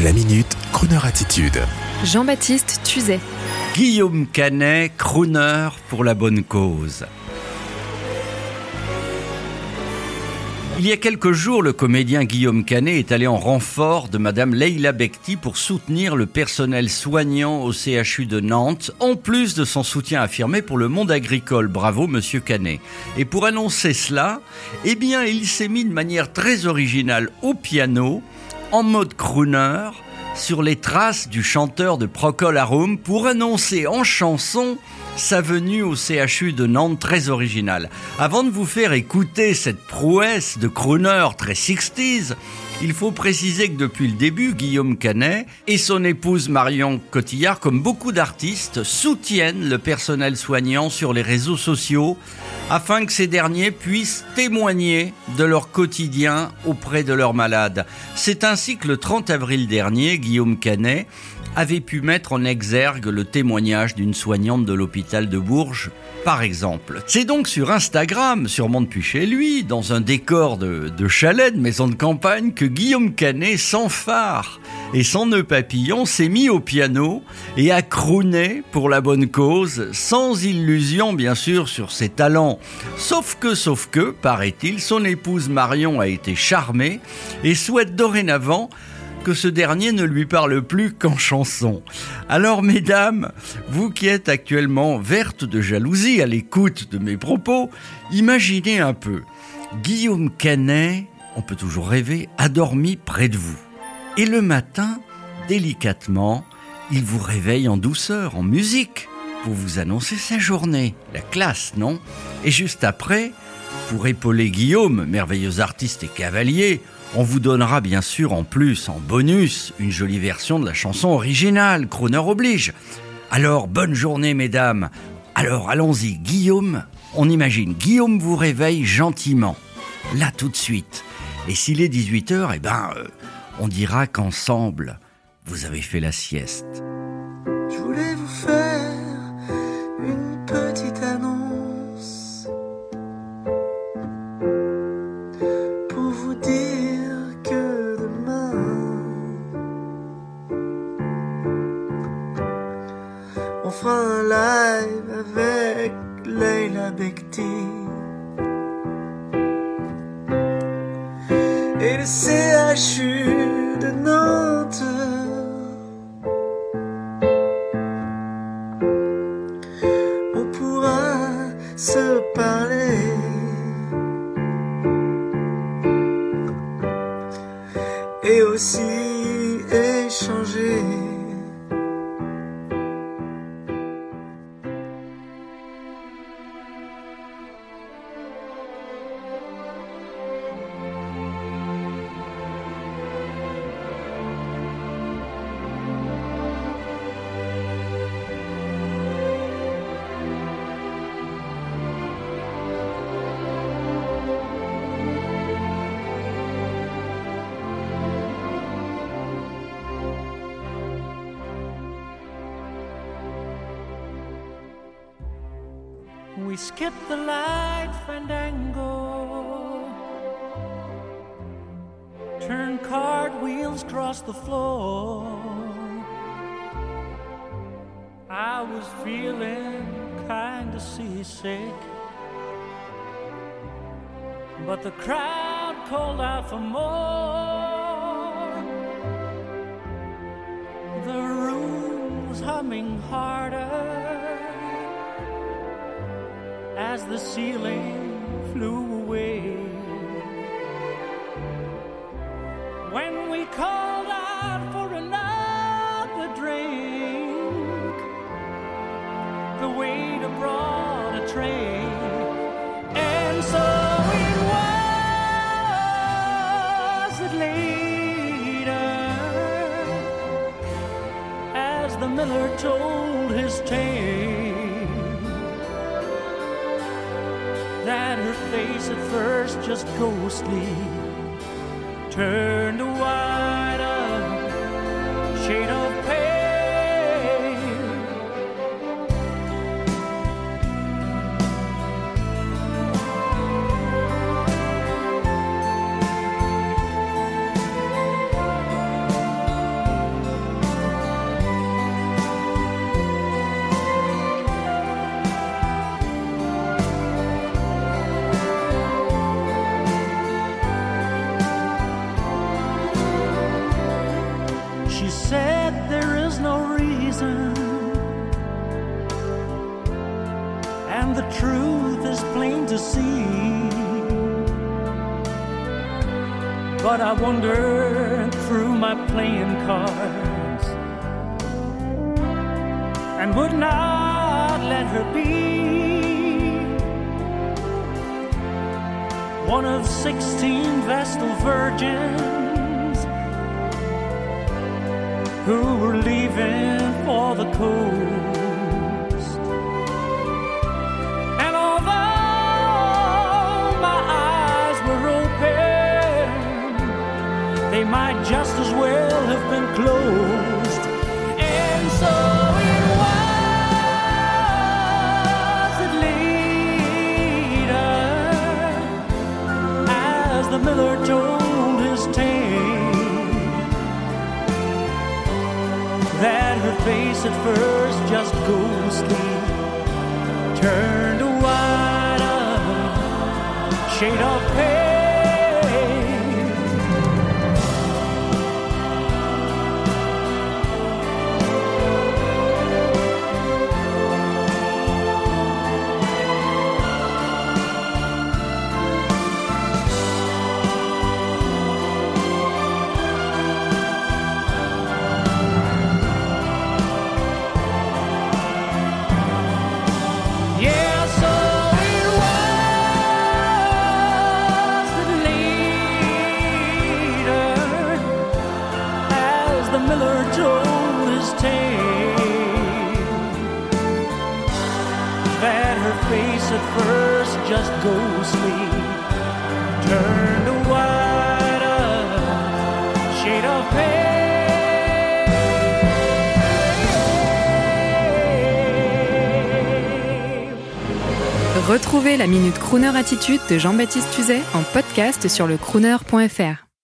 La minute, Kroneur attitude. Jean-Baptiste Tuzet. Guillaume Canet, crooner pour la bonne cause. Il y a quelques jours, le comédien Guillaume Canet est allé en renfort de Madame Leila Bekti pour soutenir le personnel soignant au CHU de Nantes, en plus de son soutien affirmé pour le monde agricole. Bravo, Monsieur Canet. Et pour annoncer cela, eh bien, il s'est mis de manière très originale au piano, en mode crooner, sur les traces du chanteur de Procol Harum pour annoncer en chanson sa venue au CHU de Nantes très originale. Avant de vous faire écouter cette prouesse de crooner très 60s, il faut préciser que depuis le début, Guillaume Canet et son épouse Marion Cotillard, comme beaucoup d'artistes, soutiennent le personnel soignant sur les réseaux sociaux afin que ces derniers puissent témoigner de leur quotidien auprès de leurs malades. C'est ainsi que le 30 avril dernier, Guillaume Canet avait pu mettre en exergue le témoignage d'une soignante de l'hôpital de Bourges, par exemple. C'est donc sur Instagram, sûrement depuis chez lui, dans un décor de, chalet, de maison de campagne, que Guillaume Canet, sans phare et sans nœud papillon, s'est mis au piano et a crooné pour la bonne cause, sans illusion bien sûr sur ses talents. Sauf que, sauf que, paraît-il, son épouse Marion a été charmée et souhaite dorénavant que ce dernier ne lui parle plus qu'en chanson. Alors mesdames, vous qui êtes actuellement vertes de jalousie à l'écoute de mes propos, imaginez un peu. Guillaume Canet, on peut toujours rêver, a dormi près de vous. Et le matin, délicatement, il vous réveille en douceur, en musique, pour vous annoncer sa journée. La classe, non? Et juste après, pour épauler Guillaume, merveilleux artiste et cavalier, on vous donnera bien sûr en plus, en bonus, une jolie version de la chanson originale, Croner oblige. Alors, bonne journée mesdames. Alors, allons-y, Guillaume, on imagine, Guillaume vous réveille gentiment, là tout de suite. Et s'il est 18h, eh ben, euh, on dira qu'ensemble, vous avez fait la sieste. Fera un live avec Leila Bekti. Et le CHU We skip the light fandango. Turn cartwheels across the floor. I was feeling kinda seasick. But the crowd called out for more. The room was humming harder as the ceiling her face at first just ghostly turned to white a shade and the truth is plain to see. But I wandered through my playing cards and would not let her be one of sixteen vestal virgins who were leaving for the coast. Closed. And so it was that later, as the miller told his tale, that her face at first just ghostly turned a whiter shade of pale. The miller told his tale, that her face at first just ghostly turned a whiter shade of pale. Retrouvez la Minute Crooner Attitude de Jean-Baptiste Tuzet en podcast sur le crooner.fr.